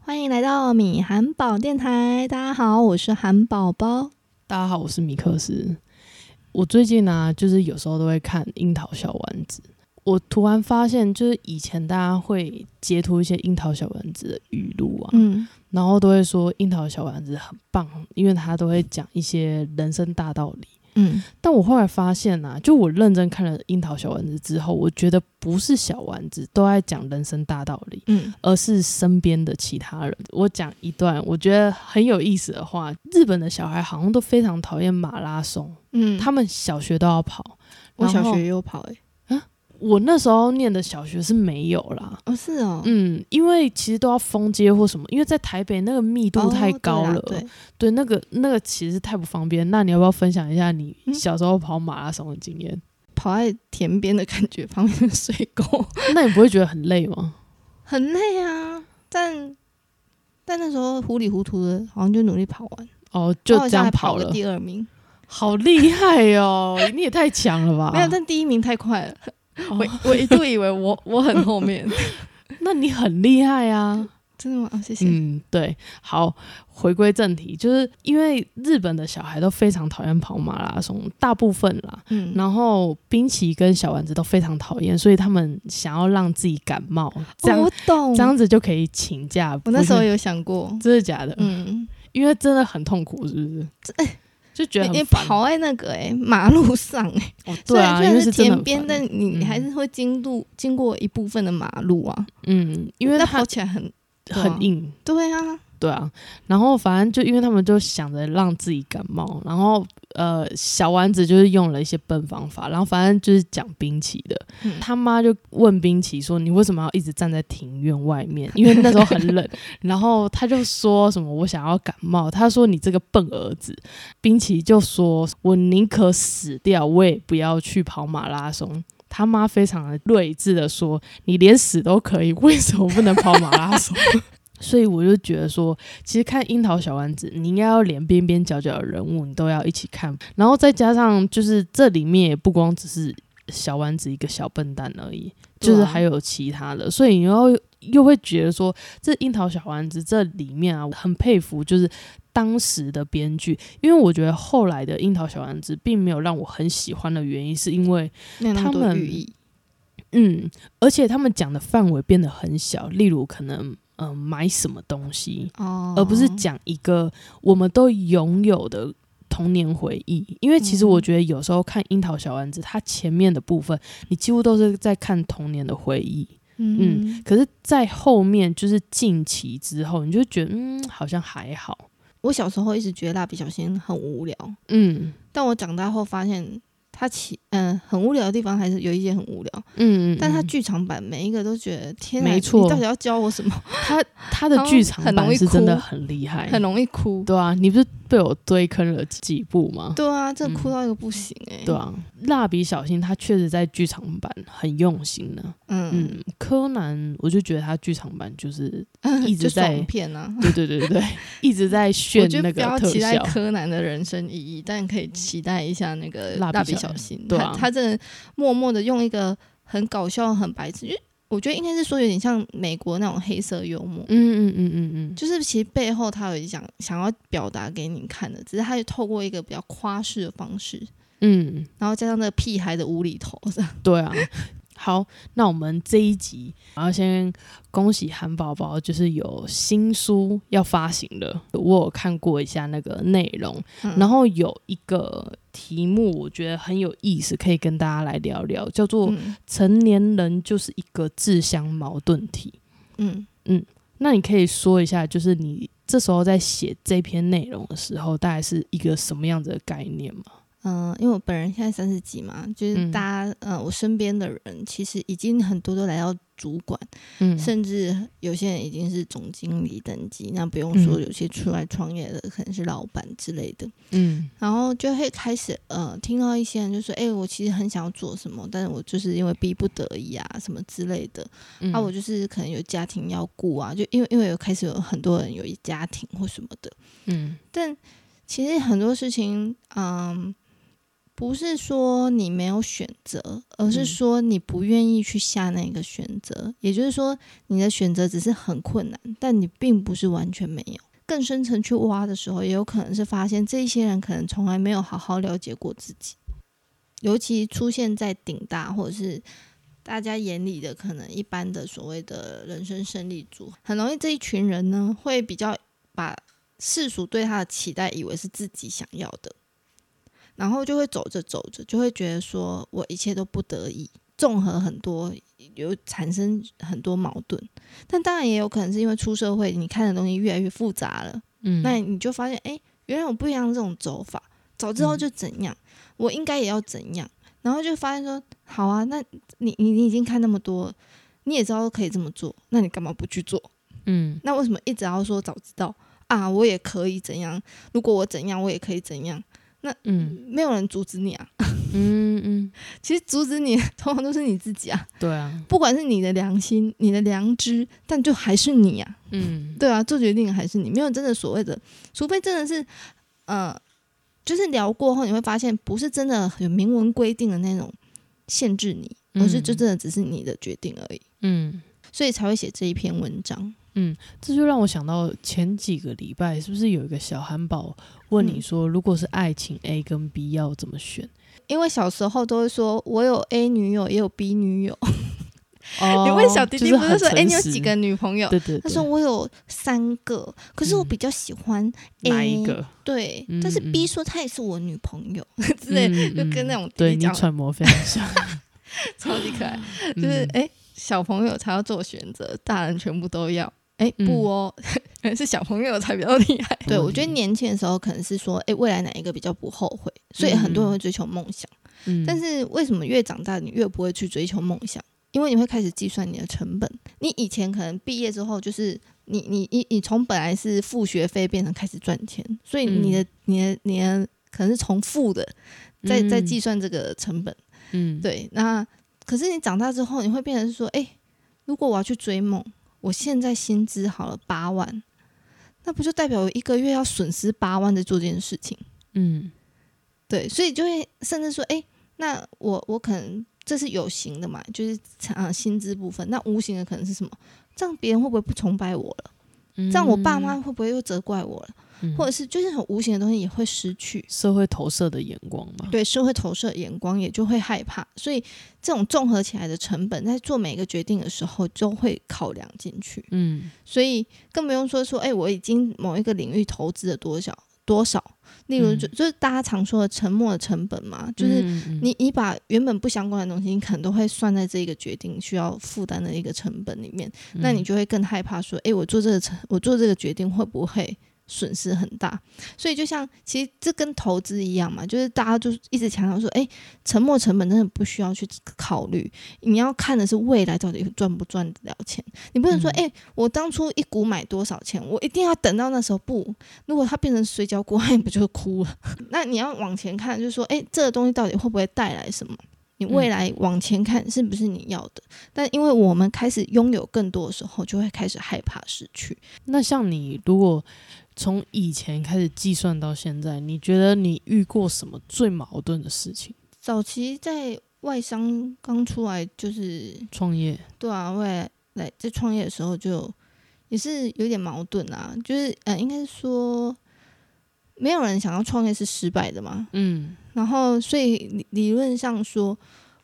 欢迎来到米韩宝电台，大家好，我是韩宝宝。大家好，我是米克斯。我最近呢、就是有时候都会看《樱桃小丸子》。我突然发现，就是以前大家会截图一些樱桃小丸子的语录啊，嗯，然后都会说樱桃小丸子很棒，因为他都会讲一些人生大道理。嗯，但我后来发现啊，就我认真看了《樱桃小丸子》之后，我觉得不是小丸子都在讲人生大道理，嗯，而是身边的其他人。我讲一段我觉得很有意思的话：日本的小孩好像都非常讨厌马拉松，嗯，他们小学都要跑。我小学也有跑诶、我那时候念的小学是没有啦。哦，是哦，嗯，因为其实都要封街或什么，因为在台北那个密度哦太高了，对对，对，那个那个其实太不方便。那你要不要分享一下你嗯小时候跑马拉松的经验？跑在田边的感觉，旁边的水沟，那你不会觉得很累吗？很累啊，但但那时候糊里糊涂的，好像就努力跑完，哦，就这样跑了了，第二名，好厉害哦！你也太强了吧？没有，但第一名太快了，哦我我一度以为我 我很后面，那你很厉害啊！真的吗？哦谢谢。嗯，对，好，回归正题，就是因为日本的小孩都非常讨厌跑马拉松，大部分啦，嗯，然后冰淇跟小丸子都非常讨厌，所以他们想要让自己感冒，这样、哦我懂，这样子就可以请假。我那时候有想过，真的假的？嗯，因为真的很痛苦，是不是？就觉得你你。跑在那个哎、马路上哎、哦，对啊，虽然因为是田边，但你嗯还是会经路经过一部分的马路啊，嗯，因为它跑起来很啊。很硬，对啊，对啊，然后反正就因为他们就想着让自己感冒，然后呃小丸子就是用了一些笨方法，然后反正就是讲冰淇的，嗯他妈就问冰淇说你为什么要一直站在庭院外面？因为那时候很冷，然后他就说什么我想要感冒，他说你这个笨儿子，冰淇就说我宁可死掉，我也不要去跑马拉松。他妈非常的睿智的说：“你连死都可以，为什么不能跑马拉松？”所以我就觉得说，其实看樱桃小丸子，你应该要连边边角角的人物你都要一起看，然后再加上就是这里面也不光只是小丸子一个小笨蛋而已，就是还有其他的，所以你又又会觉得说，这樱桃小丸子这里面啊，我很佩服就是当时的编剧，因为我觉得后来的樱桃小丸子并没有让我很喜欢的原因，是因为他们，嗯，而且他们讲的范围变得很小，例如可能嗯、呃买什么东西，哦，而不是讲一个我们都拥有的童年回忆。因为其实嗯。我觉得有时候看樱桃小丸子，它前面的部分你几乎都是在看童年的回忆，嗯，可是，在后面就是近期之后，你就觉得嗯，好像还好，我小时候一直觉得蜡笔小新很无聊，嗯。但我长大后发现。它其嗯、很无聊的地方还是有一些很无聊，嗯，嗯但它嗯剧场版每一个都觉得天哪，没错你到底要教我什么？它它的剧场版是真的很厉害，很容易哭。对啊，你不是被我堆坑了几部吗？对啊，这嗯哭到一个不行哎、对啊，蜡笔小新他确实在剧场版很用心呢、嗯嗯，柯南我就觉得他剧场版就是，一直在爽片啊。对 对对对对，一直在 炫那得不要个特期待。柯南的人生意义，但可以期待一下那个蜡笔小小新。对啊他他真的默默的用一个很搞笑、很白痴，因为我觉得应该是说有点像美国那种黑色幽默。嗯嗯嗯嗯嗯，就是其实背后他有想想要表达给你看的，只是他就透过一个比较夸饰的方式，嗯，然后加上那个屁孩的无厘头，这样 对啊。好，那我们这一集，然后先恭喜韩宝宝，就是有新书要发行了。我有看过一下那个内容，嗯然后有一个题目，我觉得很有意思，可以跟大家来聊聊，叫做嗯“成年人就是一个自相矛盾体嗯嗯，”。那你可以说一下，就是你这时候在写这篇内容的时候，大概是一个什么样子的概念吗？嗯、因为我本人现在三十几嘛，就是嗯大家，呃，我身边的人其实已经很多都来到主管，嗯。甚至有些人已经是总经理等级，那不用说，嗯有些出来创业的可能是老板之类的，嗯。然后就会开始呃听到一些人就说，哎、我其实很想要做什么，但是我就是因为逼不得已啊什么之类的，嗯。啊，我就是可能有家庭要顾啊，就因为因为有开始有很多人有一家庭或什么的，嗯。但其实很多事情，嗯，不是说你没有选择，而是嗯说你不愿意去下那个选择。也就是说，你的选择只是很困难，但你并不是完全没有。更深层去挖的时候，也有可能是发现这些人可能从来没有好好了解过自己，尤其出现在顶大或者是大家眼里的可能一般的所谓的人生胜利组，很容易这一群人呢会比较把世俗对他的期待以为是自己想要的，然后就会走着走着就会觉得说我一切都不得已，综合很多有产生很多矛盾，但当然也有可能是因为出社会，你看的东西越来越复杂了，嗯，那你就发现哎，原来我不一样这种走法，早知道就怎样，我应该也要怎样，然后就发现说好啊，那你你你已经看那么多了，你也知道可以这么做，那你干嘛不去做？嗯那为什么一直要说早知道啊？我也可以怎样？如果我怎样，我也可以怎样？嗯没有人阻止你啊。嗯嗯，其实阻止你通常都是你自己啊，对啊，不管是你的良心、你的良知，但就还是你啊。嗯对啊，做决定还是你，没有真的所谓的，除非真的是，呃，就是聊过后你会发现，不是真的有明文规定的那种限制你，而是就真的只是你的决定而已，嗯。所以才会写这一篇文章。这就让我想到前几个礼拜，是不是有一个小汉堡问你嗯说，如果是爱情 A 跟 B 要怎么选？因为小时候都会说，我有 A 女友，也有 B 女友。哦 你问小弟弟不是说，哎、很你有几个女朋友？对对对，他说我有三个，可是我比较喜欢 A，、哪一个对，嗯但是 B 嗯说她也是我女朋友 之类，嗯就跟那种弟对你揣摩非常像，超级可爱。就是嗯哎、诶小朋友才要做选择，大人全部都要。哎、嗯不哦，可 能是小朋友才比较厉害。对，我觉得年轻的时候可能是说，哎、未来哪一个比较不后悔，所以很多人会追求梦想。嗯，但是为什么越长大你越不会去追求梦想？因为你会开始计算你的成本。你以前可能毕业之后就是你你你你从本来是付学费变成开始赚钱，所以你的、你的你的可能是从负的在在计算这个成本。嗯，对，那可是你长大之后，你会变成是说，哎、如果我要去追梦，我现在薪资好了八万，那不就代表我一个月要损失八万在做这件事情？嗯对，所以就会甚至说，哎、那我我可能这是有形的嘛，就是啊薪资部分，那无形的可能是什么？这样别人会不会不崇拜我了？嗯，这样我爸妈会不会又责怪我了？嗯或者是就是很无形的东西也会失去。社会投射的眼光嘛，对社会投射眼光也就会害怕，所以这种综合起来的成本，在做每一个决定的时候就会考量进去。嗯所以更不用说说，哎、我已经某一个领域投资了多少多少，例如就、嗯就是大家常说的沉没的成本嘛，就是你你把原本不相关的东西，你可能都会算在这个决定需要负担的一个成本里面，那你就会更害怕说，哎、我做这个成我做这个决定会不会？损失很大，所以就像其实这跟投资一样嘛，就是大家就一直强调说，哎、沉没成本真的不需要去考虑，你要看的是未来到底赚不赚得了钱。你不能说，嗯哎、我当初一股买多少钱，我一定要等到那时候不，如果它变成水饺股，那你不就哭了？那你要往前看，就是说，哎、这个东西到底会不会带来什么？你未来往前看是不是你要的？但因为我们开始拥有更多的时候，就会开始害怕失去。那像你如果从以前开始计算到现在，你觉得你遇过什么最矛盾的事情？早期在外商刚出来，就是创业，对啊，未来来在创业的时候就也是有点矛盾啊，就是呃，应该是说没有人想要创业是失败的嘛，嗯。然后所以理理论上说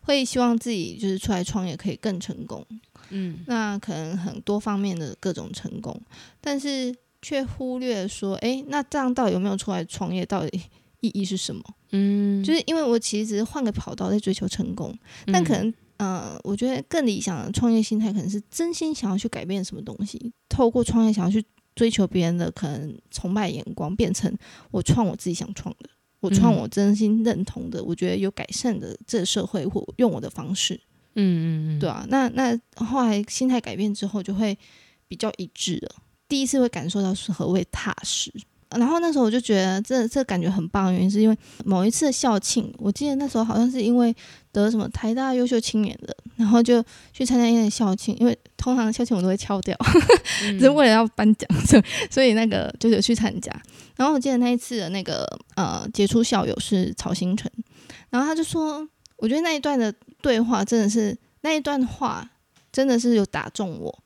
会希望自己就是出来创业可以更成功，嗯。那可能很多方面的各种成功，但是却忽略说，诶，那这样到底有没有出来创业，到底意义是什么？嗯，就是因为我其实只是换个跑道在追求成功，但可能呃，我觉得更理想的创业心态可能是真心想要去改变什么东西，透过创业想要去追求别人的可能崇拜眼光，变成我创我自己想创的，我创嗯我真心认同的，我觉得有改善的这个社会，或用我的方式，嗯嗯嗯，对啊，那那后来心态改变之后，就会比较一致了。第一次会感受到是何谓踏实。然后那时候我就觉得这这感觉很棒的原因，是因为某一次的校庆，我记得那时候好像是因为得什么台大优秀青年的，然后就去参加一个校庆，因为通常校庆我都会敲掉，嗯 只是为了要颁奖，所以所以那个就是有去参加。然后我记得那一次的那个呃杰出校友是曹新成，然后他就说，我觉得那一段的对话真的是那一段话真的是有打中我，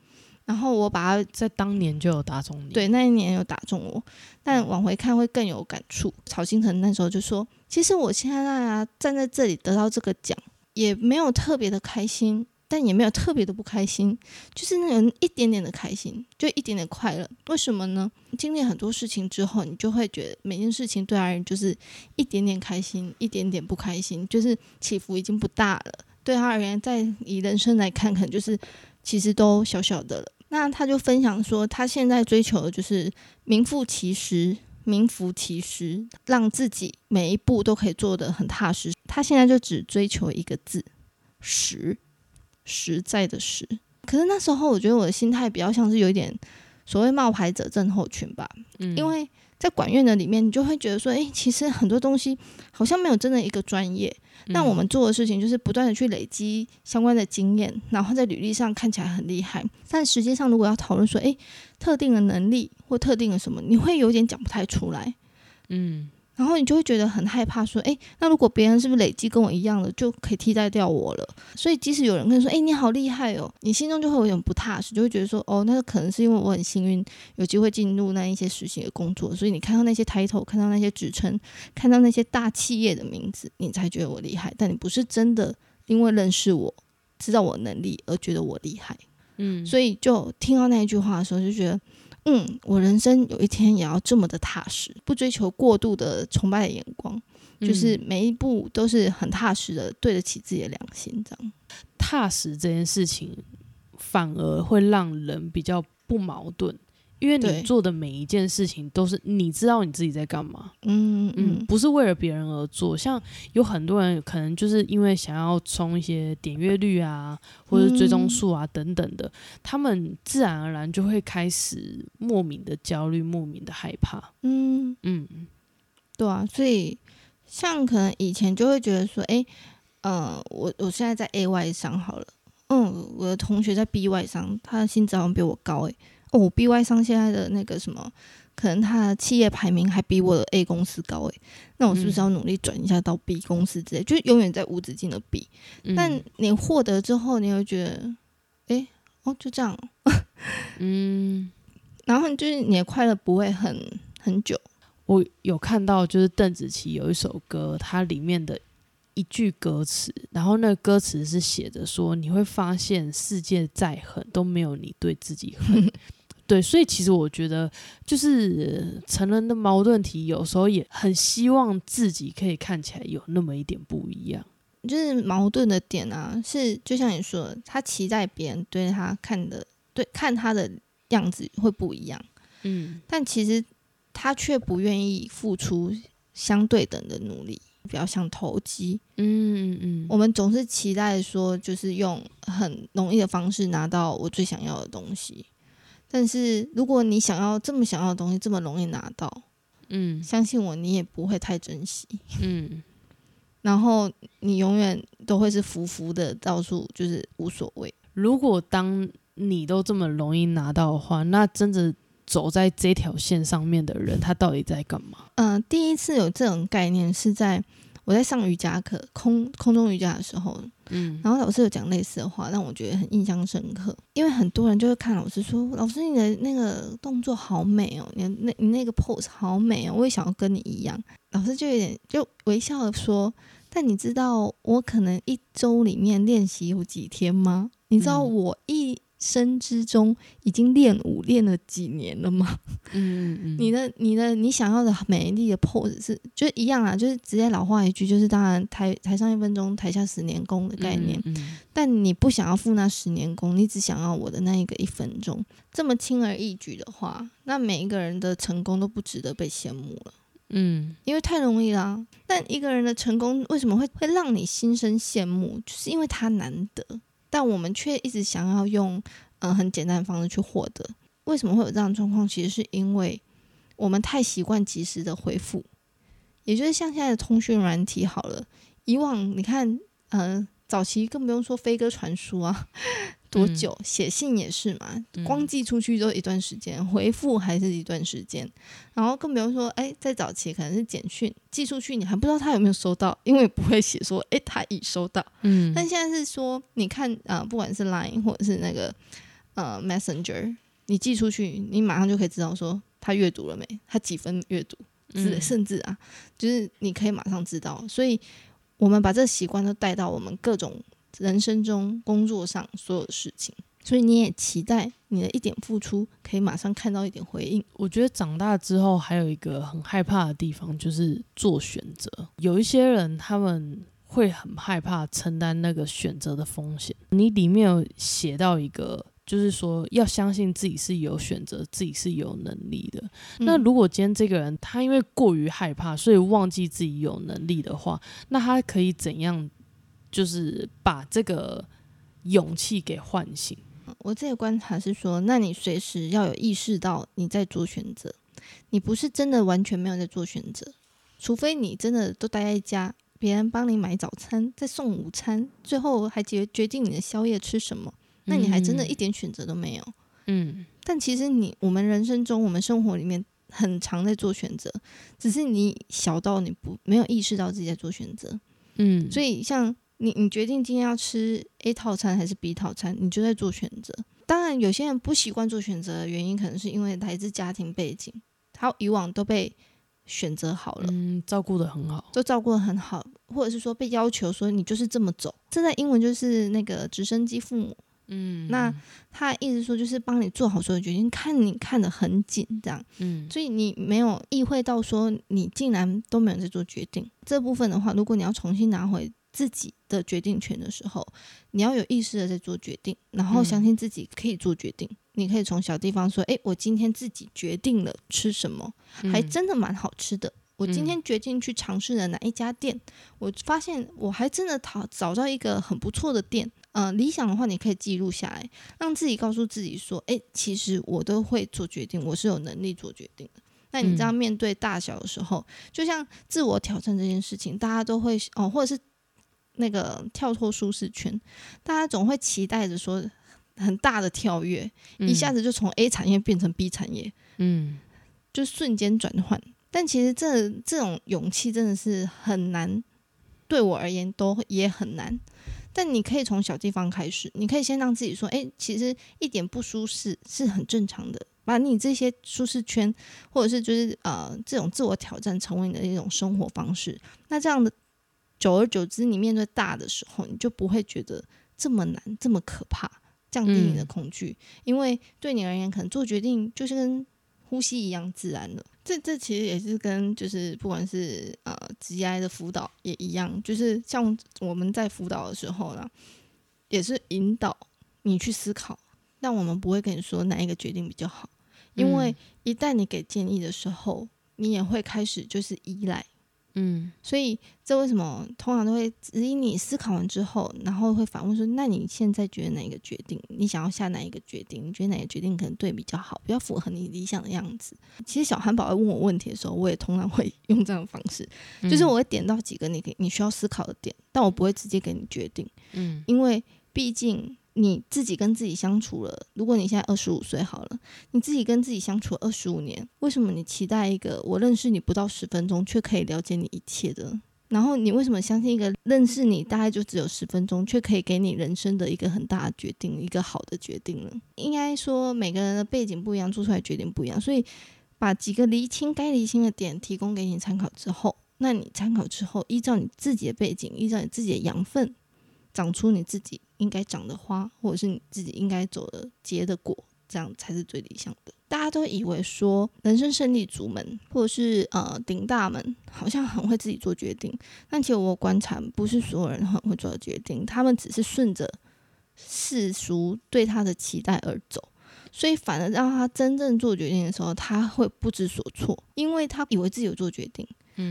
然后我把它在当年就有打中你，，对那一年有打中我，但往回看会更有感触。曹新成那时候就说，其实我现在啊站在这里得到这个奖，也没有特别的开心。但也没有特别的不开心，就是那种一点点的开心，就一点点快乐。为什么呢？经历很多事情之后，你就会觉得每件事情对他而言就是一点点开心，一点点不开心，就是起伏已经不大了。对他而言，在以人生来看，可能就是其实都小小的了。那他就分享说，他现在追求的就是名副其实、名副其实，让自己每一步都可以做得很踏实。他现在就只追求一个字：实。实在的实。可是那时候，我觉得我的心态比较像是有一点所谓冒牌者症候群吧，嗯因为在管院的里面，你就会觉得说，诶，其实很多东西好像没有真的一个专业。那我们做的事情就是不断的去累积相关的经验，然后在履历上看起来很厉害，但实际上如果要讨论说，诶，特定的能力或特定的什么，你会有点讲不太出来。嗯然后你就会觉得很害怕，说，诶，那如果别人是不是累积跟我一样的，就可以替代掉我了？所以即使有人跟你说，诶，你好厉害哦，你心中就会有点不踏实，就会觉得说，哦，那可能是因为我很幸运，有机会进入那一些实习的工作，所以你看到那些 title，看到那些职称，看到那些大企业的名字，你才觉得我厉害，但你不是真的因为认识我，知道我能力而觉得我厉害。嗯，所以就听到那一句话的时候，就觉得，嗯，我人生有一天也要这么的踏实，不追求过度的崇拜的眼光，就是嗯每一步都是很踏实的，对得起自己的良心，这样。踏实这件事情，反而会让人比较不矛盾，因为你做的每一件事情都是你知道你自己在干嘛，嗯嗯，嗯不是为了别人而做。像有很多人可能就是因为想要冲一些点阅率啊，或者是追踪数啊等等的，他们自然而然就会开始莫名的焦虑，莫名的害怕。嗯，嗯对啊，所以像可能以前就会觉得说，诶，呃，我我现在在 A Y 商好了，嗯，我的同学在 B Y 商，他的薪资好像比我高诶，哦，，BY 商现在的那个什么，可能他的企业排名还比我的 A 公司高诶，那我是不是嗯。要努力转一下到 B 公司之类，就是永远在无止境的比。嗯。但你获得之后，你会觉得，诶，哦，就这样哦，嗯，然后就是你的快乐不会很很久，我有看到就是邓紫棋有一首歌，它里面的一句歌词，然后那个歌词是写着说，你会发现世界再狠都没有你对自己狠。对，所以其实我觉得，就是呃成人的矛盾体，有时候也很希望自己可以看起来有那么一点不一样。就是矛盾的点啊，是就像你说的，他期待别人对他看的对看他的样子会不一样，嗯但其实他却不愿意付出相对等的努力，比较像投机。嗯嗯我们总是期待说，就是用很容易的方式拿到我最想要的东西，但是如果你想要这么想要的东西这么容易拿到，嗯相信我，你也不会太珍惜。嗯 然后你永远都会是浮浮的，到处就是无所谓。如果当你都这么容易拿到的话，那真的走在这条线上面的人，他到底在干嘛？嗯、第一次有这种概念是在我在上瑜伽课空空中瑜伽的时候，嗯然后老师有讲类似的话，让我觉得很印象深刻。因为很多人就会看老师说：“老师，你的那个动作好美哦，你的那你那个 pose 好美哦，我也想要跟你一样。”老师就有点就微笑的说：“但你知道我可能一周里面练习有几天吗？你知道嗯我一生之中已经练舞练了几年了吗？”嗯嗯你的、你的、你想要的美丽的 pose 是就一样啊，就是直接老话一句，就是当然台台上一分钟，台下十年功的概念。嗯嗯但你不想要付那十年功，你只想要我的那一个一分钟，这么轻而易举的话，那每一个人的成功都不值得被羡慕了，嗯因为太容易啦。但一个人的成功为什么会会让你心生羡慕？就是因为他难得，但我们却一直想要用呃很简单的方式去获得。为什么会有这样的状况？其实是因为我们太习惯及时的回复，也就是像现在的通讯软体好了，以往你看，呃，早期更不用说飞鸽传书啊，多久？写信也是嘛，光寄出去都一段时间，回复还是一段时间。然后更不用说，哎，在早期可能是简讯寄出去，你还不知道他有没有收到，因为不会写说，哎，他已收到。嗯。但现在是说，你看啊，不管是 Line 或者是那个呃 Messenger，你寄出去，你马上就可以知道说他阅读了没，他几分阅读，甚甚至啊，就是你可以马上知道。所以我们把这个习惯都带到我们各种。人生中、工作上所有的事情，所以你也期待你的一点付出可以马上看到一点回应。我觉得长大之后还有一个很害怕的地方，就是做选择。有一些人他们会很害怕承担那个选择的风险。你里面有写到一个，就是说要相信自己是有选择，自己是有能力的。那如果今天这个人他因为过于害怕，所以忘记自己有能力的话，那他可以怎样？就是把这个勇气给唤醒。我这个观察是说，那你随时要有意识到你在做选择，你不是真的完全没有在做选择，除非你真的都待在家，别人帮你买早餐，再送午餐，最后还决决定你的宵夜吃什么，那你还真的一点选择都没有。嗯，但其实你我们人生中，我们生活里面很常在做选择，只是你小到你不没有意识到自己在做选择。嗯，所以像。你你决定今天要吃 A 套餐还是 B 套餐，你就在做选择。当然，有些人不习惯做选择的原因，可能是因为来自家庭背景，他以往都被选择好了，嗯，照顾的很好，都照顾的很好，或者是说被要求说你就是这么走。这在英文就是那个直升机父母，嗯，那他意思说就是帮你做好所有决定，看你看得很紧，这样，嗯，所以你没有意会到说你竟然都没有在做决定这部分的话，如果你要重新拿回。自己的决定权的时候，你要有意识的在做决定，然后相信自己可以做决定。你可以从小地方说：“诶，我今天自己决定了吃什么，还真的蛮好吃的。我今天决定去尝试了哪一家店，我发现我还真的讨找到一个很不错的店。嗯，理想的话，你可以记录下来，让自己告诉自己说：诶，其实我都会做决定，我是有能力做决定的。那你这样面对大小的时候，就像自我挑战这件事情，大家都会哦，或者是。那个跳脱舒适圈，大家总会期待着说很大的跳跃，一下子就从 A 产业变成 B 产业，嗯，就瞬间转换。但其实这这种勇气真的是很难，对我而言都也很难。但你可以从小地方开始，你可以先让自己说，哎，其实一点不舒适是很正常的，把你这些舒适圈或者是就是呃这种自我挑战成为你的一种生活方式。那这样的。久而久之，你面对大的时候，你就不会觉得这么难、这么可怕，降低你的恐惧。因为对你而言，可能做决定就是跟呼吸一样自然的。这这其实也是跟就是不管是呃职业的辅导也一样，就是像我们在辅导的时候呢，也是引导你去思考，但我们不会跟你说哪一个决定比较好，因为一旦你给建议的时候，你也会开始就是依赖。嗯，所以这为什么通常都会指引你思考完之后，然后会反问说：“那你现在觉得哪一个决定？你想要下哪一个决定？你觉得哪个决定可能对比较好，比较符合你理想的样子？”其实小汉堡在问我问题的时候，我也通常会用这样的方式，就是我会点到几个你你需要思考的点，但我不会直接给你决定。嗯，因为毕竟。你自己跟自己相处了，如果你现在二十五岁好了，你自己跟自己相处二十五年，为什么你期待一个我认识你不到十分钟却可以了解你一切的？然后你为什么相信一个认识你大概就只有十分钟却可以给你人生的一个很大的决定，一个好的决定呢？应该说每个人的背景不一样，做出来决定不一样，所以把几个厘清该厘清的点提供给你参考之后，那你参考之后，依照你自己的背景，依照你自己的养分。长出你自己应该长的花，或者是你自己应该走的结的果，这样才是最理想的。大家都以为说人生胜利组们，或者是呃顶大们，好像很会自己做决定。但其实我观察，不是所有人很会做决定，他们只是顺着世俗对他的期待而走，所以反而让他真正做决定的时候，他会不知所措，因为他以为自己有做决定。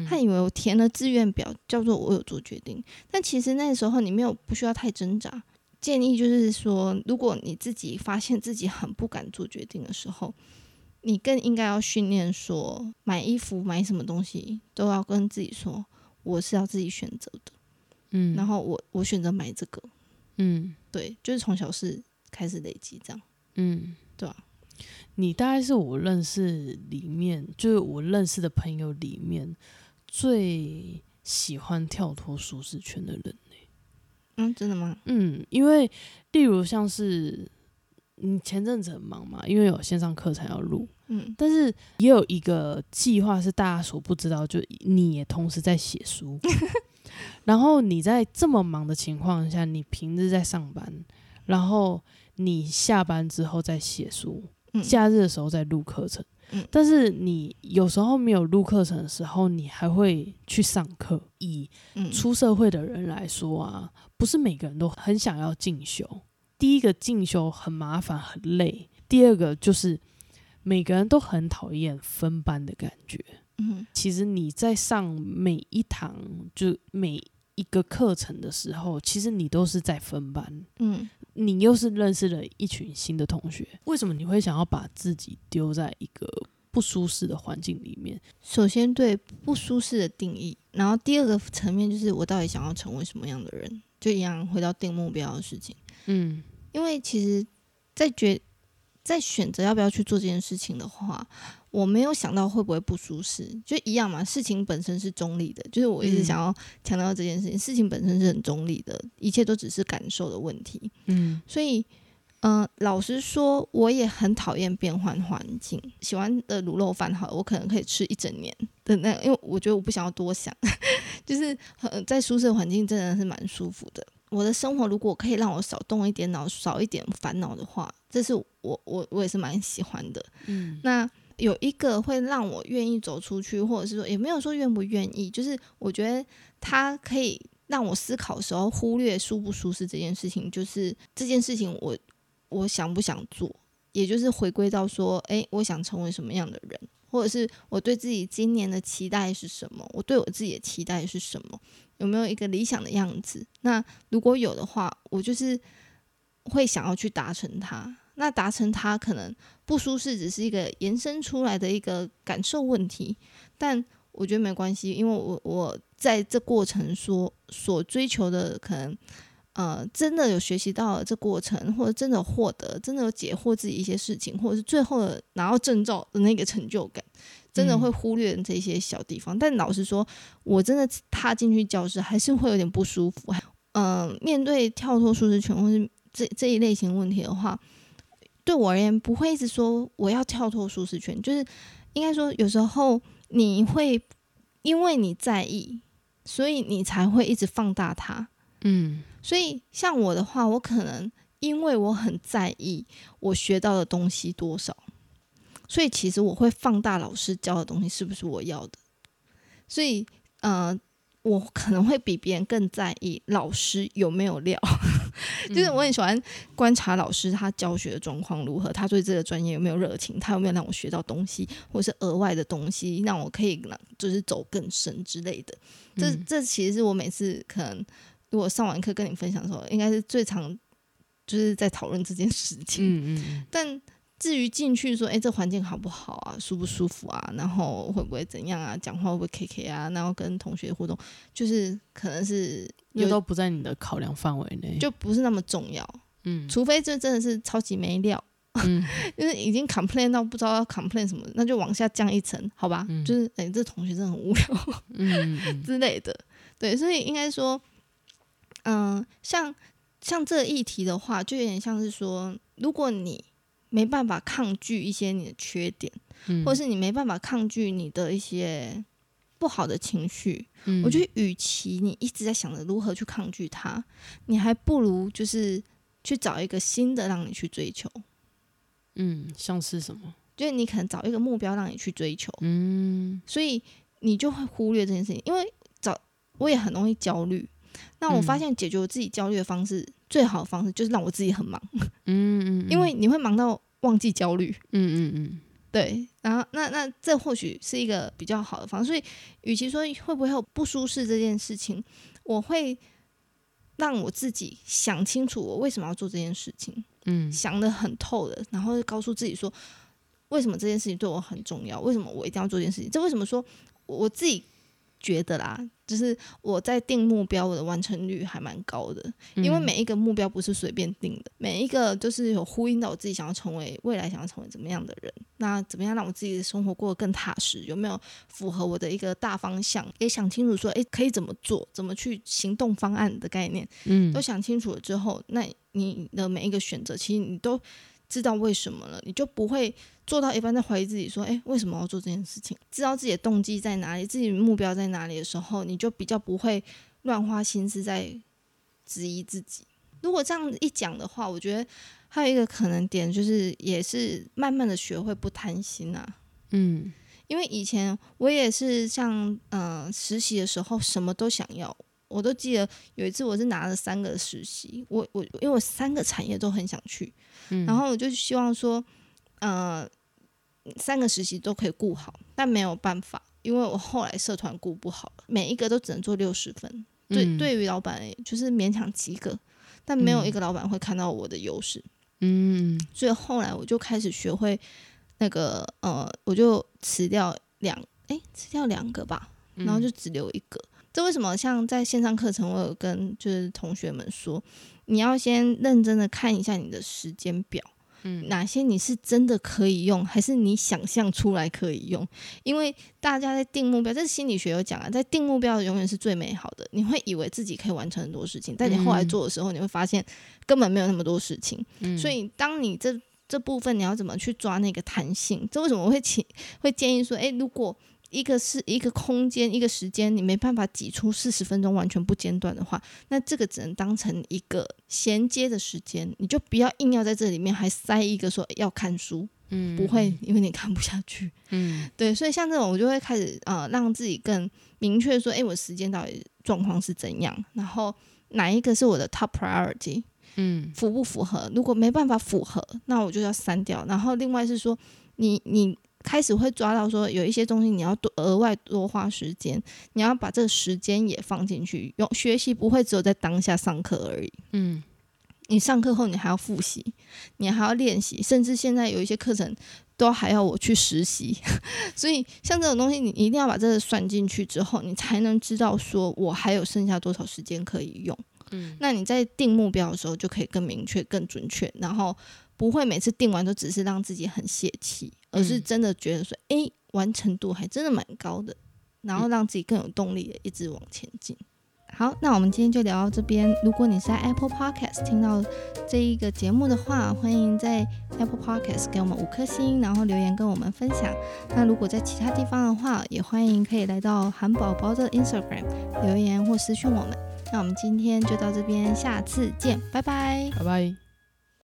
他以为我填了志愿表，叫做我有做决定，但其实那时候你没有不需要太挣扎。建议就是说，如果你自己发现自己很不敢做决定的时候，你更应该要训练说，买衣服买什么东西都要跟自己说，我是要自己选择的。嗯，然后我我选择买这个。嗯，对，就是从小事开始累积这样。嗯，对啊你大概是我认识里面，就是我认识的朋友里面最喜欢跳脱舒适圈的人。嗯，真的吗？嗯，因为例如像是你前阵子很忙嘛，因为有线上课程要录，嗯但是也有一个计划是大家所不知道，就你也同时在写书，然后你在这么忙的情况下，你平日在上班，然后你下班之后再写书，嗯假日的时候再录课程。嗯但是你有时候没有录课程的时候，你还会去上课。以嗯出社会的人来说啊，不是每个人都很想要进修。第一个进修很麻烦很累，第二个就是每个人都很讨厌分班的感觉。嗯其实你在上每一堂就每一个课程的时候，其实你都是在分班，嗯你又是认识了一群新的同学。为什么你会想要把自己丢在一个不舒适的环境里面？首先对不舒适的定义，然后第二个层面就是我到底想要成为什么样的人，就一样回到定目标的事情。嗯因为其实，在决在选择要不要去做这件事情的话，我没有想到会不会不舒适，就一样嘛。事情本身是中立的，就是我一直嗯想要强调这件事情，事情本身是很中立的，一切都只是感受的问题。嗯所以，呃，老实说，我也很讨厌变换环境。喜欢的卤肉饭，好了，我可能可以吃一整年的那，因为我觉得我不想要多想，就是呃在舒适的环境真的是蛮舒服的。我的生活如果可以让我少动一点脑，少一点烦恼的话，这是我我我也是蛮喜欢的。嗯那有一个会让我愿意走出去，或者是说也没有说愿不愿意，就是我觉得它可以让我思考的时候忽略舒不舒适这件事情，就是这件事情我我想不想做，也就是回归到说，诶，我想成为什么样的人，或者是我对自己今年的期待是什么，我对我自己的期待是什么，有没有一个理想的样子？那如果有的话，我就是会想要去达成它。那达成它可能不舒适，只是一个延伸出来的一个感受问题，但我觉得没关系，因为我我在这过程所所追求的，可能呃真的有学习到了这过程，或者真的获得，真的有解惑自己一些事情，或者是最后的拿到证照的那个成就感，真的会忽略这些小地方。但老实说，我真的踏进去教室，还是会有点不舒服。嗯、呃，面对跳脱舒适圈或是这这一类型问题的话。对我而言，不会一直说我要跳脱舒适圈，就是应该说，有时候你会因为你在意，所以你才会一直放大它。嗯所以像我的话，我可能因为我很在意我学到的东西多少，所以其实我会放大老师教的东西是不是我要的。所以，呃，我可能会比别人更在意老师有没有料。就是我很喜欢观察老师他教学的状况如何，他对这个专业有没有热情，他有没有让我学到东西，或是额外的东西让我可以让就是走更深之类的。这嗯这其实是我每次可能如果上完课跟你分享的时候，应该是最常就是在讨论这件事情。嗯嗯但至于进去说，哎、这环境好不好啊，舒不舒服啊，然后会不会怎样啊，讲话会不会 K K 啊，然后跟同学互动，就是可能是有那都不在你的考量范围内。就不是那么重要。嗯除非这真的是超级没料，嗯 就是已经 complain 到不知道要 complain 什么，那就往下降一层，好吧？嗯就是哎、这同学真的很无聊嗯嗯 之类的，对，所以应该说，嗯、像像这个议题的话，就有点像是说，如果你没办法抗拒一些你的缺点，嗯，或是你没办法抗拒你的一些不好的情绪，嗯我觉得，与其你一直在想着如何去抗拒它，你还不如就是去找一个新的让你去追求。嗯，像是什么？就是你可能找一个目标让你去追求，嗯所以你就会忽略这件事情。因为找我也很容易焦虑，那我发现解决我自己焦虑的方式，最好的方式就是让我自己很忙，嗯嗯，因为你会忙到忘记焦虑。嗯嗯嗯对，然后那那这或许是一个比较好的方式。所以，与其说会不会有不舒适这件事情，我会让我自己想清楚我为什么要做这件事情，嗯想得很透的，然后告诉自己说，为什么这件事情对我很重要？为什么我一定要做这件事情？这为什么说我自己觉得啦，就是我在定目标，我的完成率还蛮高的，因为嗯。每一个目标不是随便定的，每一个就是有呼应到我自己想要成为未来想要成为怎么样的人，那怎么样让我自己的生活过得更踏实，有没有符合我的一个大方向，也想清楚说，诶，可以怎么做，怎么去行动方案的概念，嗯都想清楚了之后，那你的每一个选择，其实你都知道为什么了，你就不会做到一半在怀疑自己说，诶，为什么要做这件事情？知道自己的动机在哪里，自己目标在哪里的时候，你就比较不会乱花心思在质疑自己。如果这样一讲的话，我觉得还有一个可能点就是，也是慢慢的学会不贪心啊。嗯因为以前我也是像呃实习的时候什么都想要，我都记得有一次我是拿了三个实习，我我因为我三个产业都很想去，嗯然后我就希望说，呃，三个实习都可以顾好，但没有办法，因为我后来社团顾不好，每一个都只能做六十分，对，嗯对于老板就是勉强及格，但没有一个老板会看到我的优势。嗯所以后来我就开始学会那个呃，我就辞掉两诶，辞掉两个吧，嗯然后就只留一个。这为什么？像在线上课程，我有跟就是同学们说，你要先认真的看一下你的时间表，嗯哪些你是真的可以用，还是你想象出来可以用？因为大家在定目标，这是心理学有讲啊，在定目标永远是最美好的。你会以为自己可以完成很多事情，但你后来做的时候，你会发现根本没有那么多事情。嗯所以，当你这这部分你要怎么去抓那个弹性？这为什么我会请会建议说，诶，如果一个是一个空间一个时间，你没办法挤出四十分钟完全不间断的话，那这个只能当成一个衔接的时间，你就不要硬要在这里面还塞一个说要看书，嗯不会，因为你看不下去。嗯对，所以像这种我就会开始呃让自己更明确说，诶，我时间到底状况是怎样，然后哪一个是我的 top priority。嗯符不符合？如果没办法符合，那我就要删掉。然后另外是说，你你开始会抓到说有一些东西你要多额外多花时间，你要把这个时间也放进去。用学习不会只有在当下上课而已，嗯你上课后你还要复习，你还要练习，甚至现在有一些课程都还要我去实习。所以像这种东西，你一定要把这个算进去之后，你才能知道说我还有剩下多少时间可以用。嗯那你在定目标的时候就可以更明确、更准确，然后不会每次定完都只是让自己很泄气，而是真的觉得说，诶，完成度还真的蛮高的，然后让自己更有动力的一直往前进。好，那我们今天就聊到这边。如果你是在 Apple Podcast 听到这一个节目的话，欢迎在 Apple Podcast 给我们五颗星，然后留言跟我们分享。那如果在其他地方的话，也欢迎可以来到韩宝宝的 Instagram 留言或私讯我们。那我们今天就到这边，下次见，拜拜。拜拜。